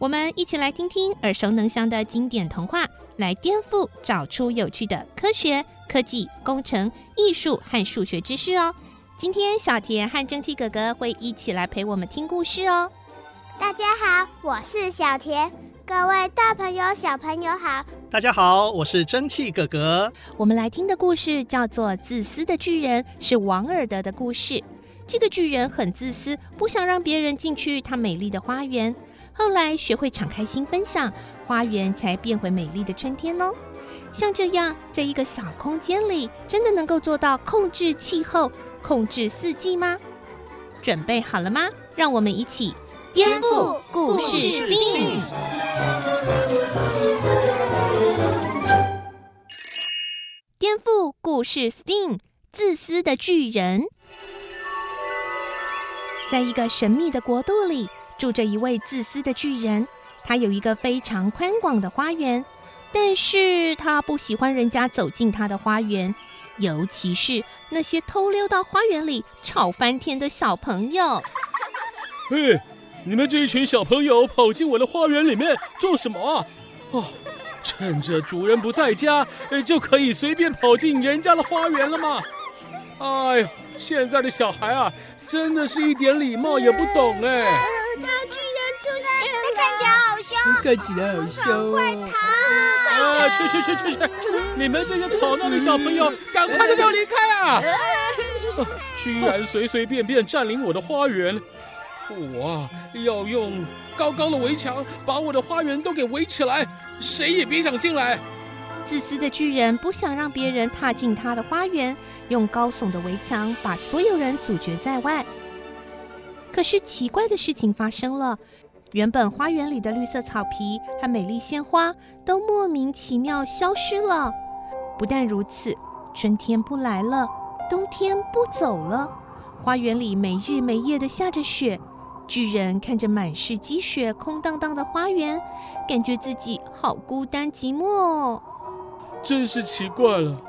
我们一起来听听耳熟能详的经典童话，来颠覆，找出有趣的科学、科技、工程、艺术和数学知识哦。今天小田和蒸汽哥哥会一起来陪我们听故事哦。大家好，我是小田。各位大朋友、小朋友好。大家好，我是蒸汽哥哥。我们来听的故事叫做《自私的巨人》，是王尔德的故事。这个巨人很自私，不想让别人进去他美丽的花园。后来学会敞开心分享，花园才变回美丽的春天哦。像这样，在一个小空间里，真的能够做到控制气候、控制四季吗？准备好了吗？让我们一起颠覆故事 STEAM。颠覆故事 STEAM，自私的巨人，在一个神秘的国度里。住着一位自私的巨人，他有一个非常宽广的花园，但是他不喜欢人家走进他的花园，尤其是那些偷溜到花园里吵翻天的小朋友。嘿，你们这一群小朋友跑进我的花园里面做什么啊？哦，趁着主人不在家，就可以随便跑进人家的花园了吗？哎呀，现在的小孩啊，真的是一点礼貌也不懂哎。看起来好凶快逃！啊，去去去去去！你们这些吵闹的小朋友，赶快的给我离开啊！居然随随便便占领我的花园，我要用高高的围墙把我的花园都给围起来，谁也别想进来。自私的巨人不想让别人踏进他的花园，用高耸的围墙把所有人阻绝在外。可是奇怪的事情发生了，原本花园里的绿色草皮和美丽鲜花都莫名其妙消失了。不但如此，春天不来了，冬天不走了，花园里没日没夜的下着雪。巨人看着满是积雪、空荡荡的花园，感觉自己好孤单寂寞哦。真是奇怪了，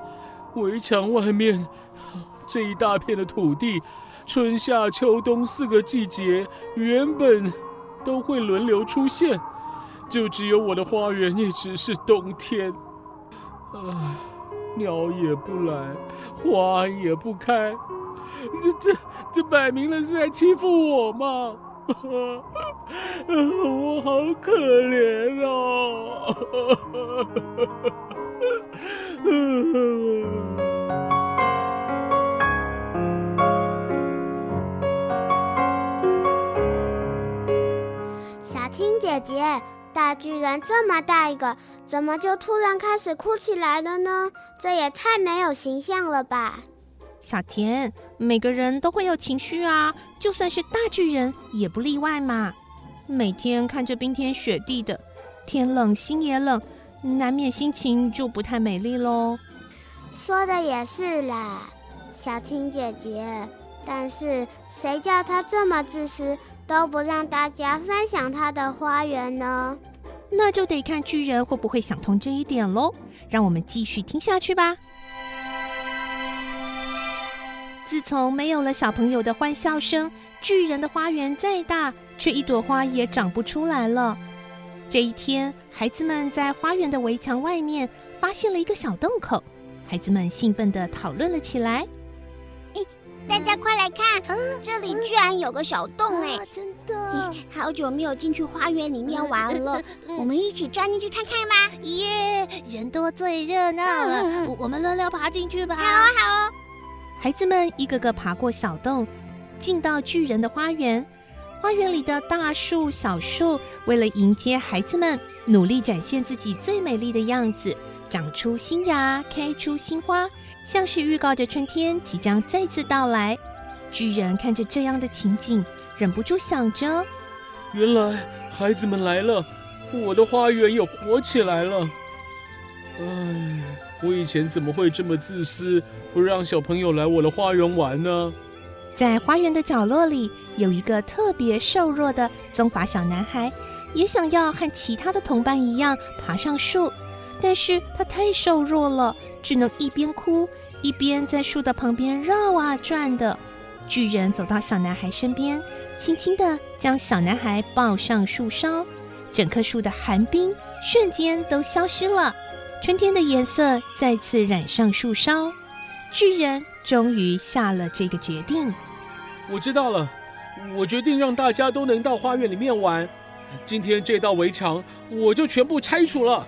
围墙外面这一大片的土地，春夏秋冬四个季节原本都会轮流出现，就只有我的花园一直是冬天。唉，鸟也不来，花也不开，这这这摆明了是在欺负我嘛！我好可怜哦。姐姐，大巨人这么大一个，怎么就突然开始哭起来了呢？这也太没有形象了吧！小田，每个人都会有情绪啊，就算是大巨人也不例外嘛。每天看着冰天雪地的，天冷心也冷，难免心情就不太美丽喽。说的也是啦，小青姐姐。但是谁叫他这么自私？都不让大家分享他的花园呢，那就得看巨人会不会想通这一点喽。让我们继续听下去吧。自从没有了小朋友的欢笑声，巨人的花园再大，却一朵花也长不出来了。这一天，孩子们在花园的围墙外面发现了一个小洞口，孩子们兴奋地讨论了起来。大家快来看，这里居然有个小洞哎！真的，好久没有进去花园里面玩了，我们一起钻进去看看吧！耶，人多最热闹了，我们轮流爬进去吧！好啊，好啊！孩子们一个个爬过小洞，进到巨人的花园。花园里的大树、小树，为了迎接孩子们，努力展现自己最美丽的样子。长出新芽，开出新花，像是预告着春天即将再次到来。巨人看着这样的情景，忍不住想着：原来孩子们来了，我的花园也活起来了。唉，我以前怎么会这么自私，不让小朋友来我的花园玩呢？在花园的角落里，有一个特别瘦弱的棕发小男孩，也想要和其他的同伴一样爬上树，但是他太瘦弱了，只能一边哭一边在树的旁边绕啊转的。巨人走到小男孩身边，轻轻地将小男孩抱上树梢，整棵树的寒冰瞬间都消失了，春天的颜色再次染上树梢。巨人终于下了这个决定。我知道了，我决定让大家都能到花园里面玩。今天这道围墙我就全部拆除了。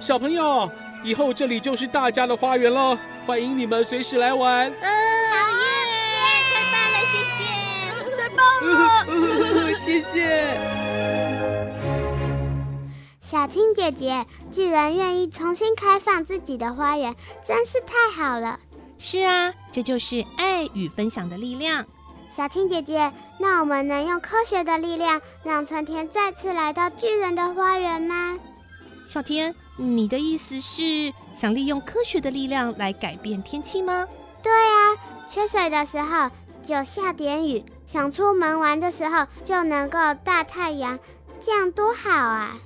小朋友，以后这里就是大家的花园了，欢迎你们随时来玩。啊耶！太棒了，谢谢，太棒了，谢谢。小青姐姐，巨人愿意重新开放自己的花园，真是太好了。是啊，这就是爱与分享的力量。小青姐姐，那我们能用科学的力量让春天再次来到巨人的花园吗？小天，你的意思是想利用科学的力量来改变天气吗？对啊，缺水的时候就下点雨，想出门玩的时候就能够大太阳，这样多好啊！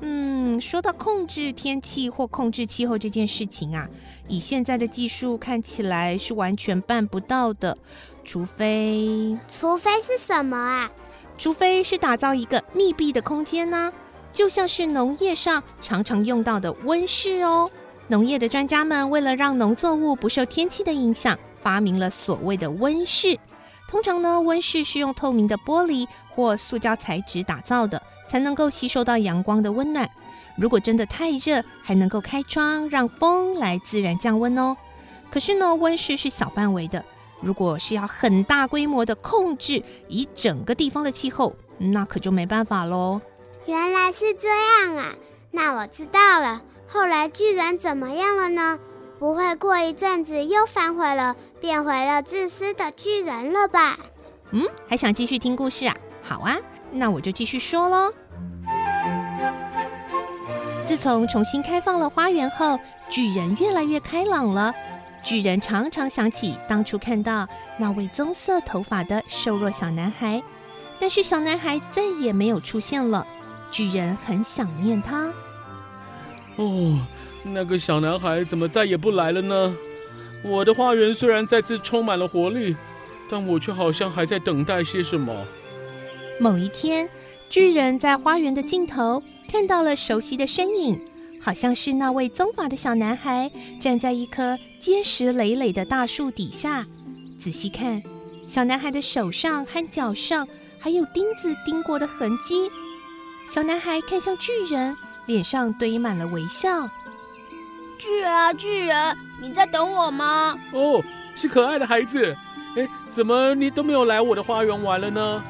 嗯，说到控制天气或控制气候这件事情啊，以现在的技术看起来是完全办不到的，除非……除非是什么啊？除非是打造一个密闭的空间呢、啊，就像是农业上常常用到的温室哦。农业的专家们为了让农作物不受天气的影响，发明了所谓的温室。通常呢，温室是用透明的玻璃或塑胶材质打造的。才能够吸收到阳光的温暖。如果真的太热，还能够开窗让风来自然降温哦。可是呢，温室是小范围的。如果是要很大规模的控制一整个地方的气候，那可就没办法喽。原来是这样啊，那我知道了。后来巨人怎么样了呢？不会过一阵子又反悔了，变回了自私的巨人了吧？嗯，还想继续听故事啊？好啊，那我就继续说喽。自从重新开放了花园后，巨人越来越开朗了。巨人常常想起当初看到那位棕色头发的瘦弱小男孩，但是小男孩再也没有出现了。巨人很想念他。哦，那个小男孩怎么再也不来了呢？我的花园虽然再次充满了活力，但我却好像还在等待些什么。某一天，巨人在花园的尽头。看到了熟悉的身影，好像是那位棕发的小男孩，站在一棵结实累累的大树底下。仔细看，小男孩的手上和脚上还有钉子钉过的痕迹。小男孩看向巨人，脸上堆满了微笑。巨人啊，巨人，你在等我吗？哦，是可爱的孩子。哎，怎么你都没有来我的花园玩了呢？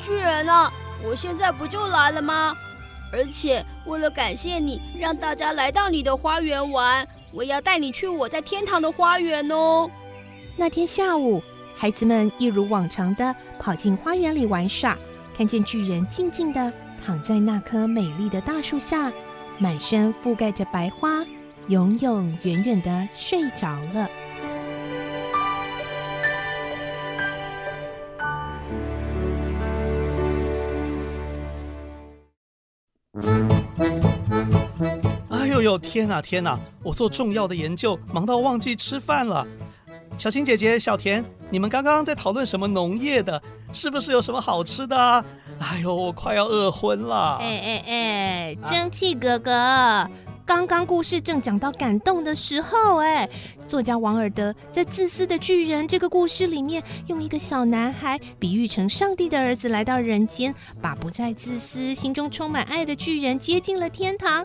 巨人啊，我现在不就来了吗？而且为了感谢你，让大家来到你的花园玩，我要带你去我在天堂的花园哦。那天下午，孩子们一如往常的跑进花园里玩耍，看见巨人静静的躺在那棵美丽的大树下，满身覆盖着白花，永永远远的睡着了。哎呦呦，天哪天哪！我做重要的研究，忙到忘记吃饭了。小青姐姐、小田，你们刚刚在讨论什么农业的？是不是有什么好吃的啊？哎呦，我快要饿昏了。哎哎哎，蒸汽哥哥。刚刚故事正讲到感动的时候，哎，作家王尔德在《自私的巨人》这个故事里面，用一个小男孩比喻成上帝的儿子来到人间，把不再自私、心中充满爱的巨人接进了天堂。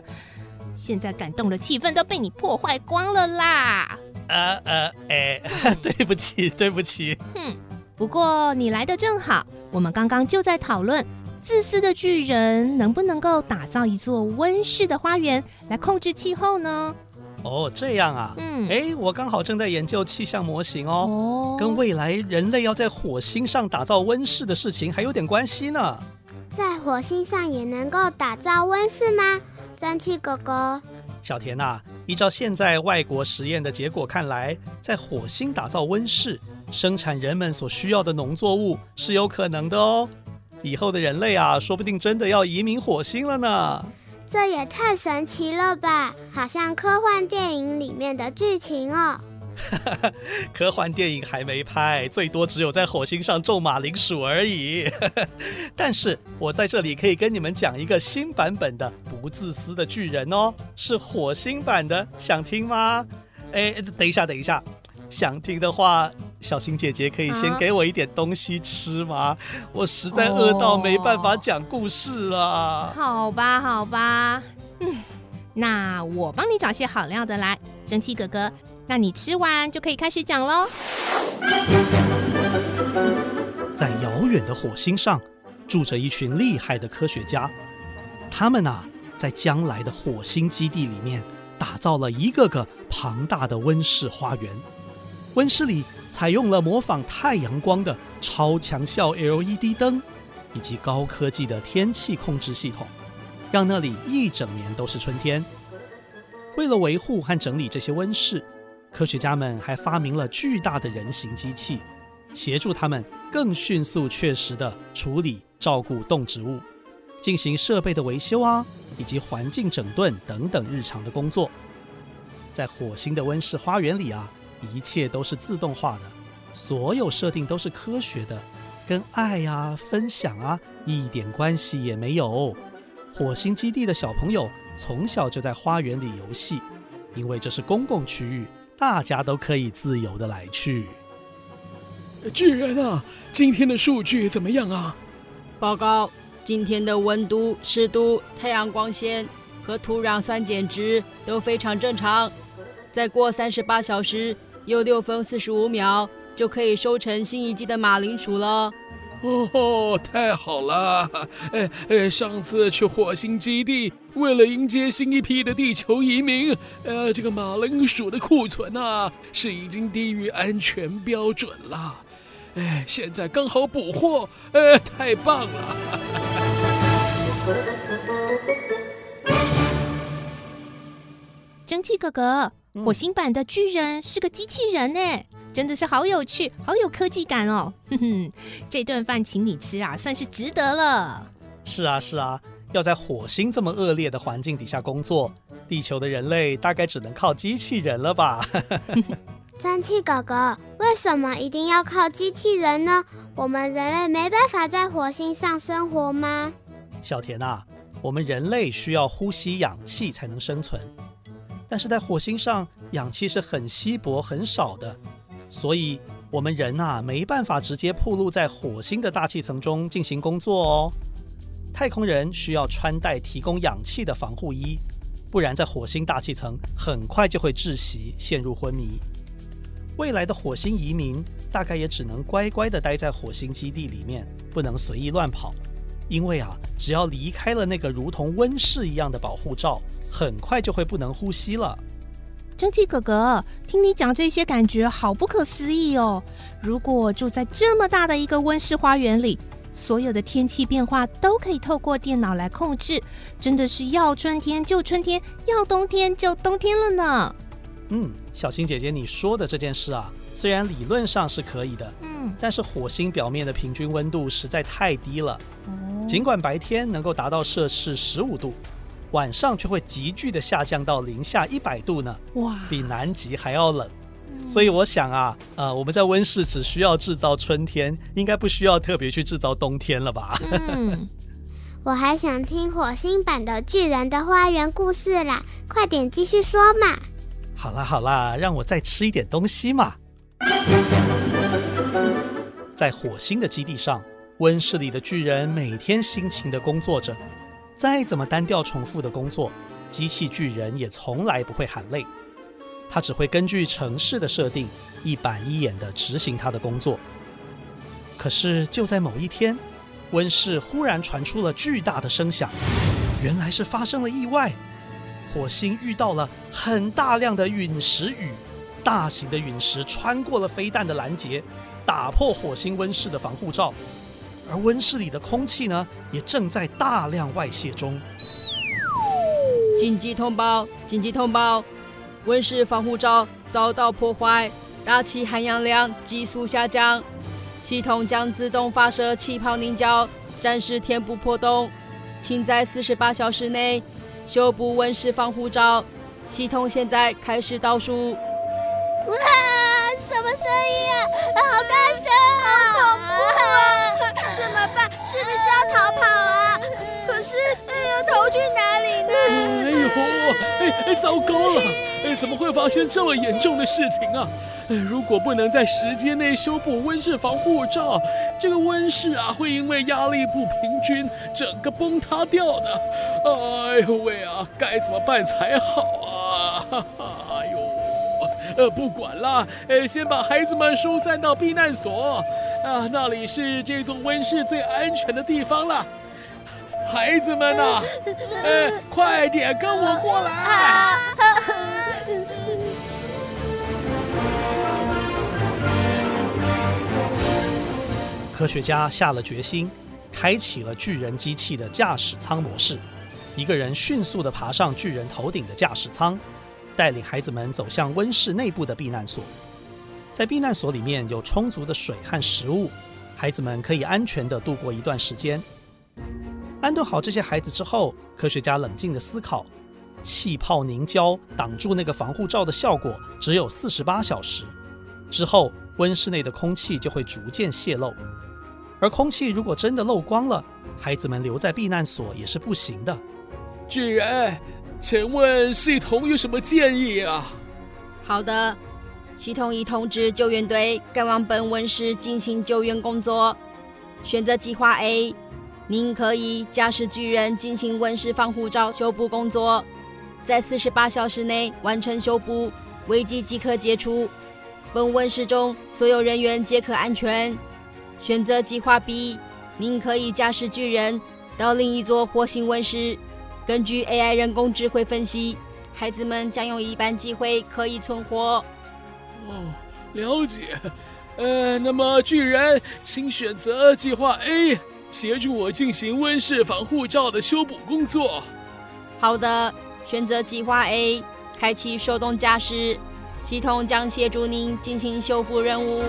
现在感动的气氛都被你破坏光了啦！呃呃，哎，对不起，对不起。哼，不过你来的正好，我们刚刚就在讨论。自私的巨人能不能够打造一座温室的花园来控制气候呢？哦，这样啊，嗯，哎，我刚好正在研究气象模型哦，哦，跟未来人类要在火星上打造温室的事情还有点关系呢。在火星上也能够打造温室吗？蒸汽哥哥，小田呐，依照现在外国实验的结果看来，在火星打造温室，生产人们所需要的农作物是有可能的哦。以后的人类啊，说不定真的要移民火星了呢。这也太神奇了吧，好像科幻电影里面的剧情哦。科幻电影还没拍，最多只有在火星上种马铃薯而已。但是我在这里可以跟你们讲一个新版本的不自私的巨人哦，是火星版的，想听吗？哎，等一下，等一下，想听的话，小青姐姐可以先给我一点东西吃吗？啊、我实在饿到没办法讲故事了。好吧，好吧，嗯，那我帮你找些好料的来，蒸汽哥哥。那你吃完就可以开始讲喽。在遥远的火星上，住着一群厉害的科学家。他们啊，在将来的火星基地里面，打造了一个个庞大的温室花园。温室里采用了模仿太阳光的超强效 LED 灯，以及高科技的天气控制系统，让那里一整年都是春天。为了维护和整理这些温室，科学家们还发明了巨大的人形机器，协助他们更迅速、确实地处理、照顾动植物，进行设备的维修啊，以及环境整顿等等日常的工作。在火星的温室花园里啊，一切都是自动化的，所有设定都是科学的，跟爱啊、分享啊一点关系也没有。火星基地的小朋友从小就在花园里游戏，因为这是公共区域。大家都可以自由的来去。巨人啊，今天的数据怎么样啊？报告，今天的温度、湿度、太阳光线和土壤酸碱值都非常正常。再过三十八小时又六分四十五秒，就可以收成新一季的马铃薯了。哦，太好了！哎哎，上次去火星基地，为了迎接新一批的地球移民，呃，这个马铃薯的库存啊，是已经低于安全标准了。哎，现在刚好补货，哎，太棒了！蒸汽哥哥，火星版的巨人是个机器人呢。真的是好有趣，好有科技感哦！哼哼，这顿饭请你吃啊，算是值得了。是啊，是啊，要在火星这么恶劣的环境底下工作，地球的人类大概只能靠机器人了吧？蒸汽哥哥，为什么一定要靠机器人呢？我们人类没办法在火星上生活吗？小田啊，我们人类需要呼吸氧气才能生存，但是在火星上，氧气是很稀薄、很少的。所以，我们人呐，没办法直接暴露在火星的大气层中进行工作哦。太空人需要穿戴提供氧气的防护衣，不然在火星大气层很快就会窒息，陷入昏迷。未来的火星移民大概也只能乖乖地待在火星基地里面，不能随意乱跑，因为啊，只要离开了那个如同温室一样的保护罩，很快就会不能呼吸了。蒸汽哥哥，听你讲这些，感觉好不可思议哦！如果住在这么大的一个温室花园里，所有的天气变化都可以透过电脑来控制，真的是要春天就春天，要冬天就冬天了呢。嗯，小新姐姐，你说的这件事啊，虽然理论上是可以的，嗯，但是火星表面的平均温度实在太低了，哦，尽管白天能够达到摄氏十五度。晚上却会急剧的下降到零下一百度呢，哇，比南极还要冷。嗯、所以我想啊，呃，我们在温室只需要制造春天，应该不需要特别去制造冬天了吧？嗯，我还想听火星版的巨人的花园故事啦，快点继续说嘛。好啦好啦，让我再吃一点东西嘛。在火星的基地上，温室里的巨人每天辛勤的工作着。再怎么单调重复的工作，机器巨人也从来不会喊累。他只会根据城市的设定，一板一眼地执行他的工作。可是就在某一天，温室忽然传出了巨大的声响，原来是发生了意外。火星遇到了很大量的陨石雨，大型的陨石穿过了飞弹的拦截，打破火星温室的防护罩。而温室里的空气呢，也正在大量外泄中。紧急通报！紧急通报！温室防护罩遭到破坏，大气含氧量急速下降，系统将自动发射气泡凝胶，暂时填补破洞，请在四十八小时内修补温室防护罩。系统现在开始倒数。哇，什么声音啊？好大声啊！好恐怖啊！怎么办？是不是要逃跑啊？可是，哎呀，逃去哪里呢？哎呦，哎哎，糟糕了！哎，怎么会发生这么严重的事情啊？哎如果不能在时间内修补温室防护罩，这个温室啊会因为压力不平均，整个崩塌掉的。哎呦喂啊，该怎么办才好啊？哈哈，呃，不管了，呃，先把孩子们疏散到避难所，啊，那里是这座温室最安全的地方了。孩子们呐、呃，快点跟我过来。科学家下了决心，开启了巨人机器的驾驶舱模式。一个人迅速地爬上巨人头顶的驾驶舱，带领孩子们走向温室内部的避难所。在避难所里面有充足的水和食物，孩子们可以安全地度过一段时间。安顿好这些孩子之后，科学家冷静地思考：气泡凝胶挡住那个防护罩的效果只有四十八小时，之后温室内的空气就会逐渐泄漏。而空气如果真的漏光了，孩子们留在避难所也是不行的。巨人，请问系统有什么建议啊？好的，系统已通知救援队赶往本温室进行救援工作。选择计划 A，您可以驾驶巨人进行温室防护罩修补工作，在四十八小时内完成修补，危机即可解除。本温室中所有人员皆可安全。选择计划 B，您可以驾驶巨人到另一座火星温室。根据 AI 人工智慧分析，孩子们将有一半机会可以存活。哦，了解。呃，那么巨人，请选择计划 A，协助我进行温室防护罩的修补工作。好的，选择计划 A，开启手动驾驶，系统将协助您进行修复任务。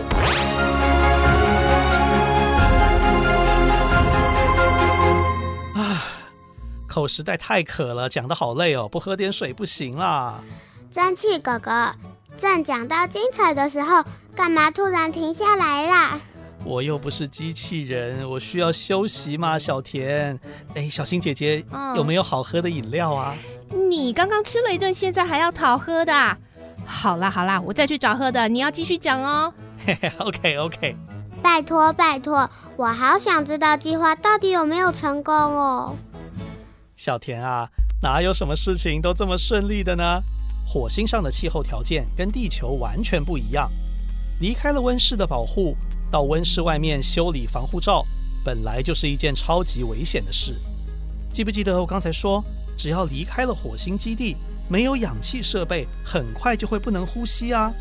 口实在太渴了，讲的好累哦，不喝点水不行啦。蒸汽哥哥，正讲到精彩的时候，干嘛突然停下来啦？我又不是机器人，我需要休息嘛。小田，哎，小新姐姐，嗯，有没有好喝的饮料啊？你刚刚吃了一顿，现在还要讨喝的？好啦好啦，我再去找喝的。你要继续讲哦。嘿嘿，OK OK。拜托拜托，我好想知道计划到底有没有成功哦。小田啊，哪有什么事情都这么顺利的呢？火星上的气候条件跟地球完全不一样。离开了温室的保护，到温室外面修理防护罩，本来就是一件超级危险的事。记不记得我刚才说，只要离开了火星基地，没有氧气设备，很快就会不能呼吸啊。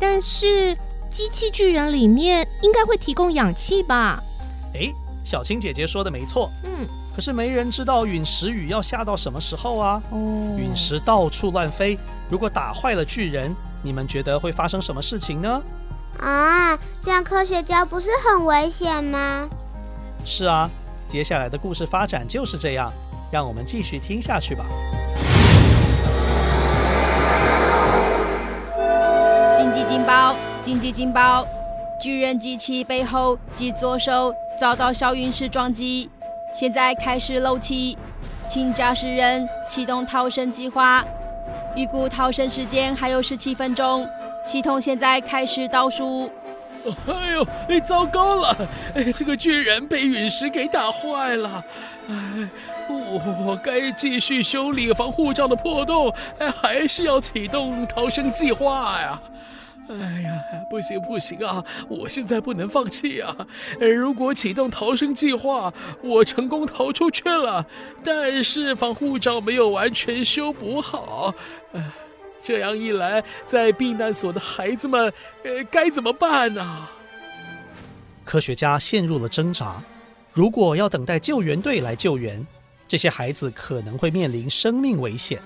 但是机器巨人里面应该会提供氧气吧？哎，小青姐姐说的没错。嗯。可是没人知道陨石雨要下到什么时候啊！哦，陨石到处乱飞，如果打坏了巨人，你们觉得会发生什么事情呢？啊，这样科学家不是很危险吗？是啊，接下来的故事发展就是这样，让我们继续听下去吧。金鸡金包，金鸡金包！巨人机器背后及左手遭到小陨石撞击。现在开始漏气，请驾驶人启动逃生计划。预估逃生时间还有十七分钟，系统现在开始倒数。哎呦，哎，糟糕了！哎，这个巨人被陨石给打坏了。哎，我我该继续修理防护罩的破洞，哎，还是要启动逃生计划呀？哎呀，不行不行啊！我现在不能放弃啊！如果启动逃生计划，我成功逃出去了，但是防护罩没有完全修补好，这样一来，在避难所的孩子们，呃，该怎么办呢？科学家陷入了挣扎。如果要等待救援队来救援，这些孩子可能会面临生命危险。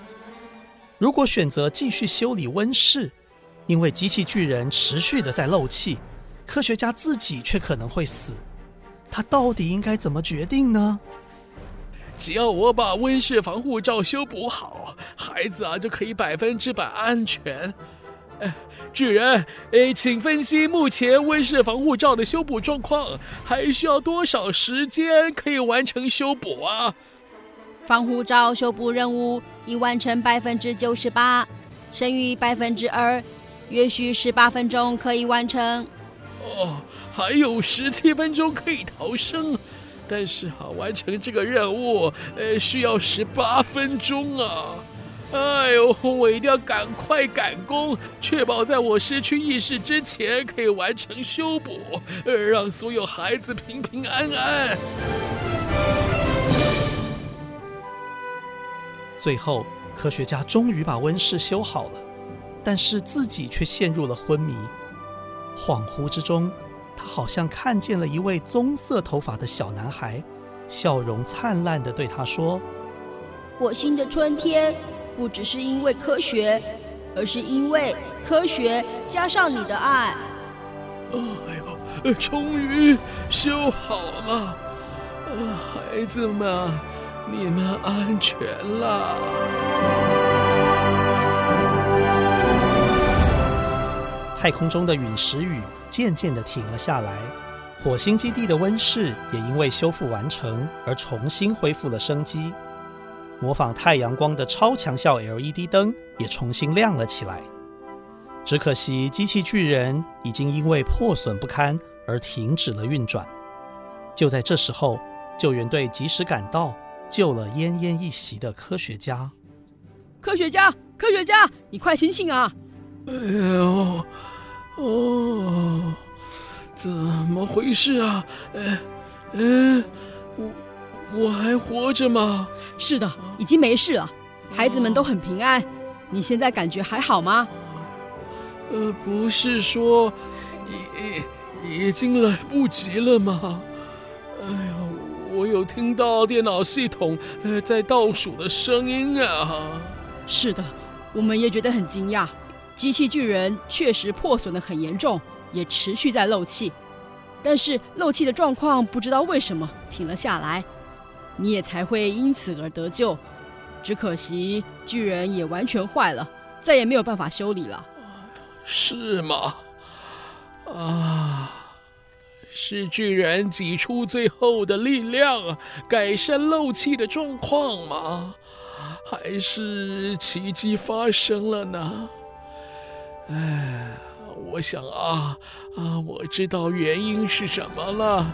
如果选择继续修理温室，因为机器巨人持续的在漏气，科学家自己却可能会死。他到底应该怎么决定呢？只要我把温室防护罩修补好，孩子啊就可以百分之百安全。哎，巨人，哎，请分析目前温室防护罩的修补状况，还需要多少时间可以完成修补啊？防护罩修补任务已完成百分之九十八，剩余百分之二，约需十八分钟可以完成。哦，还有十七分钟可以逃生，但是啊，完成这个任务，呃，需要十八分钟啊。哎呦，我一定要赶快赶工，确保在我失去意识之前可以完成修补，呃，让所有孩子平平安安。最后，科学家终于把温室修好了，但是自己却陷入了昏迷。恍惚之中，他好像看见了一位棕色头发的小男孩，笑容灿烂地对他说：“火星的春天。”不只是因为科学，而是因为科学加上你的爱。哎呦，终于修好了，孩子们，你们安全了。太空中的陨石雨渐渐地停了下来，火星基地的温室也因为修复完成而重新恢复了生机。模仿太阳光的超强效 LED 灯也重新亮了起来，只可惜机器巨人已经因为破损不堪而停止了运转。就在这时候，救援队及时赶到，救了奄奄一息的科学家。科学家，科学家，你快醒醒啊！哎呦，哦，怎么回事啊？哎，哎，我。我还活着吗？是的，已经没事了，孩子们都很平安。你现在感觉还好吗？呃，不是说已已经来不及了吗？哎呀，我有听到电脑系统呃在倒数的声音啊。是的，我们也觉得很惊讶。机器巨人确实破损得很严重，也持续在漏气，但是漏气的状况不知道为什么停了下来。你也才会因此而得救，只可惜巨人也完全坏了，再也没有办法修理了。是吗？啊，是巨人挤出最后的力量，改善漏气的状况吗？还是奇迹发生了呢？哎，我想啊啊，我知道原因是什么了。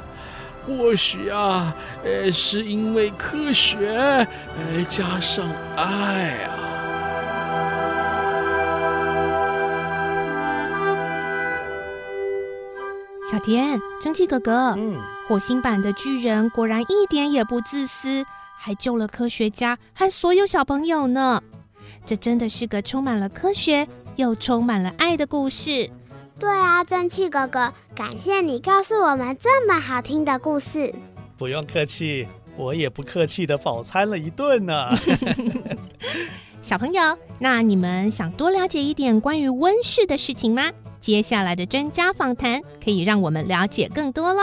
或许啊，呃，是因为科学，呃，加上爱啊。小田，蒸汽哥哥，嗯，火星版的巨人果然一点也不自私，还救了科学家和所有小朋友呢。这真的是个充满了科学又充满了爱的故事。对啊，蒸汽哥哥，感谢你告诉我们这么好听的故事。不用客气，我也不客气的饱餐了一顿呢。小朋友，那你们想多了解一点关于温室的事情吗？接下来的专家访谈可以让我们了解更多喽。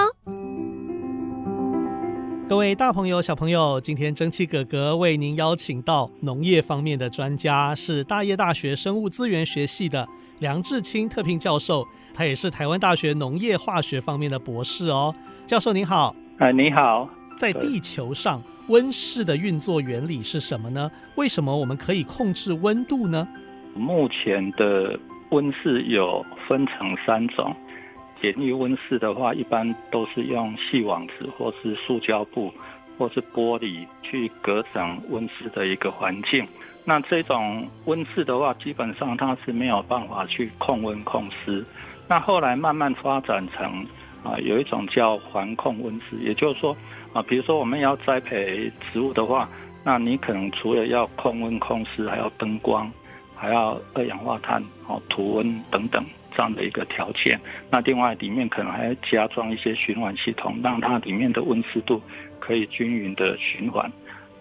各位大朋友、小朋友，今天蒸汽哥哥为您邀请到农业方面的专家，是大业大学生物资源学系的。梁志清特聘教授，他也是台湾大学农业化学方面的博士哦。教授您好，哎，你好。在地球上，温室的运作原理是什么呢？为什么我们可以控制温度呢？目前的温室有分成三种。简易温室的话，一般都是用细网子或是塑胶布或是玻璃去隔成温室的一个环境。那这种温室的话，基本上它是没有办法去控温控湿。那后来慢慢发展成啊，有一种叫环控温室，也就是说啊，比如说我们要栽培植物的话，那你可能除了要控温控湿，还要灯光，还要二氧化碳、哦土温等等这样的一个条件。那另外里面可能还要加装一些循环系统，让它里面的温湿度可以均匀的循环。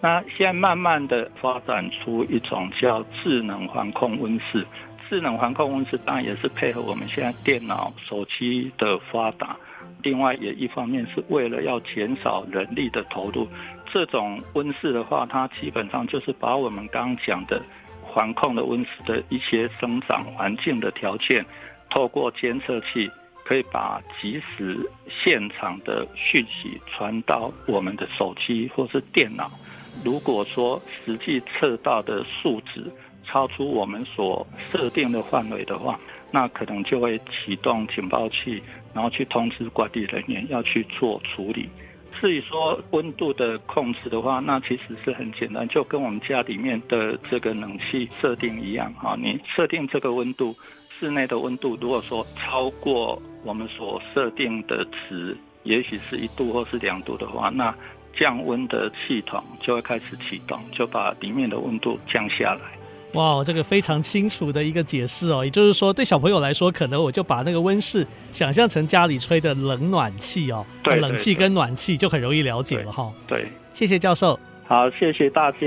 那现在慢慢的发展出一种叫智能环控温室，智能环控温室当然也是配合我们现在电脑、手机的发达，另外也一方面是为了要减少人力的投入。这种温室的话，它基本上就是把我们刚刚讲的环控的温室的一些生长环境的条件，透过监测器。可以把即时现场的讯息传到我们的手机或是电脑。如果说实际测到的数值超出我们所设定的范围的话，那可能就会启动警报器，然后去通知管理人员要去做处理。至于说温度的控制的话，那其实是很简单，就跟我们家里面的这个冷气设定一样啊，你设定这个温度。室内的温度，如果说超过我们所设定的值，也许是一度或是两度的话，那降温的系统就会开始启动，就把里面的温度降下来。哇，这个非常清楚的一个解释哦。也就是说，对小朋友来说，可能我就把那个温室想象成家里吹的冷暖气哦。对，冷气跟暖气就很容易了解了哈。对，谢谢教授。好，谢谢大家。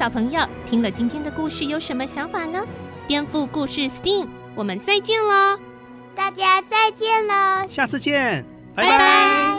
小朋友，听了今天的故事有什么想法呢？颠覆故事 STEAM，我们再见喽！大家再见喽！下次见，拜拜。拜拜。